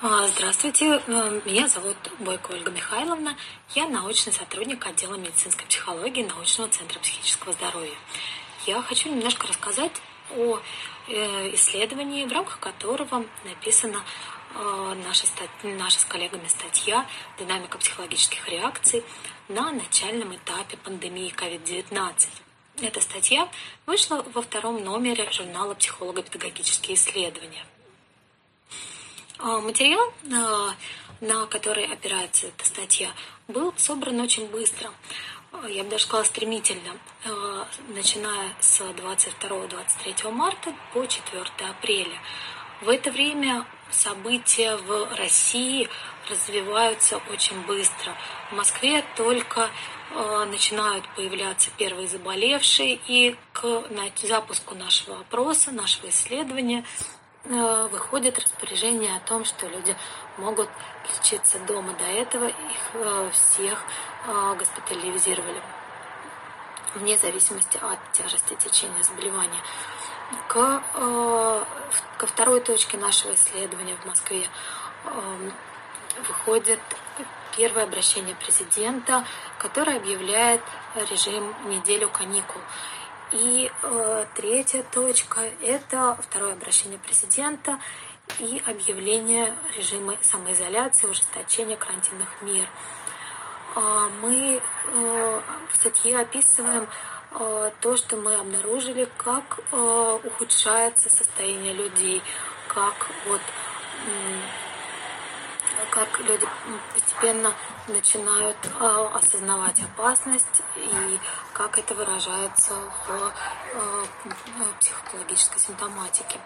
А, здравствуйте, э, меня зовут Бойко Ольга Михайловна. Я научный сотрудник отдела медицинской психологии научного центра психического здоровья. Я хочу немножко рассказать о э, исследовании, в рамках которого написана э, наша, наша с коллегами статья «Динамика психологических реакций на начальном этапе пандемии COVID-19». Эта статья вышла во втором номере журнала «Психолого-педагогические исследования». А, материал, а, на который опирается эта статья, был собран очень быстро. А, я бы даже сказала стремительно, начиная с 22-23 марта по 4 апреля. В это время события в России развиваются очень быстро. В Москве только начинают появляться первые заболевшие, и к запуску нашего опроса, нашего исследования выходит распоряжение о том, что люди могут лечиться дома. До этого их э, всех э, госпитализировали вне зависимости от тяжести течения заболевания. К, ко второй точке нашего исследования в Москве выходит первое обращение президента, которое объявляет режим неделю каникул. И э, третья точка – это второе обращение президента и объявление режима самоизоляции, ужесточения карантинных мер. Э, мы э, в статье описываем э, то, что мы обнаружили, как э, ухудшается состояние людей, как вот как люди постепенно начинают э, осознавать опасность и как это выражается в э, психологической симптоматике.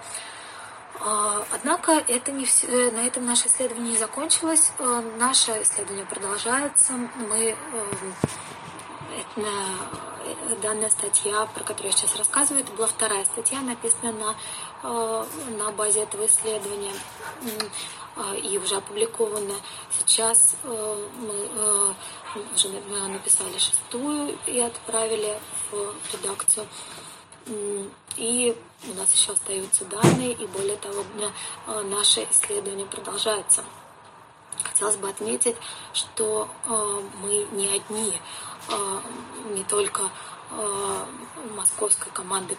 Э, однако это не все, э, на этом наше исследование не закончилось. Э, наше исследование продолжается. Мы это, данная статья, про которую я сейчас рассказываю, это была вторая статья, написанная на, на базе этого исследования. А, и уже опубликовано. Сейчас э, мы э, уже написали шестую и отправили в редакцию. И у нас еще остаются данные, и более того, э, наше исследование продолжается. Хотелось бы отметить, что мы не одни, не только московской команды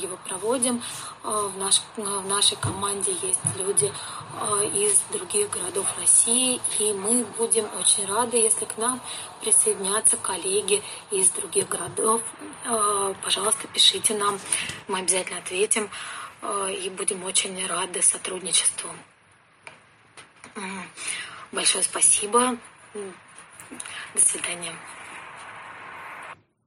его проводим. Э, в, наш, в нашей команде есть люди э, из других городов России, и мы будем очень рады, если к нам присоединятся коллеги из других городов. Пожалуйста, пишите нам, мы обязательно ответим, и будем очень рады сотрудничеству. Большое спасибо. До свидания.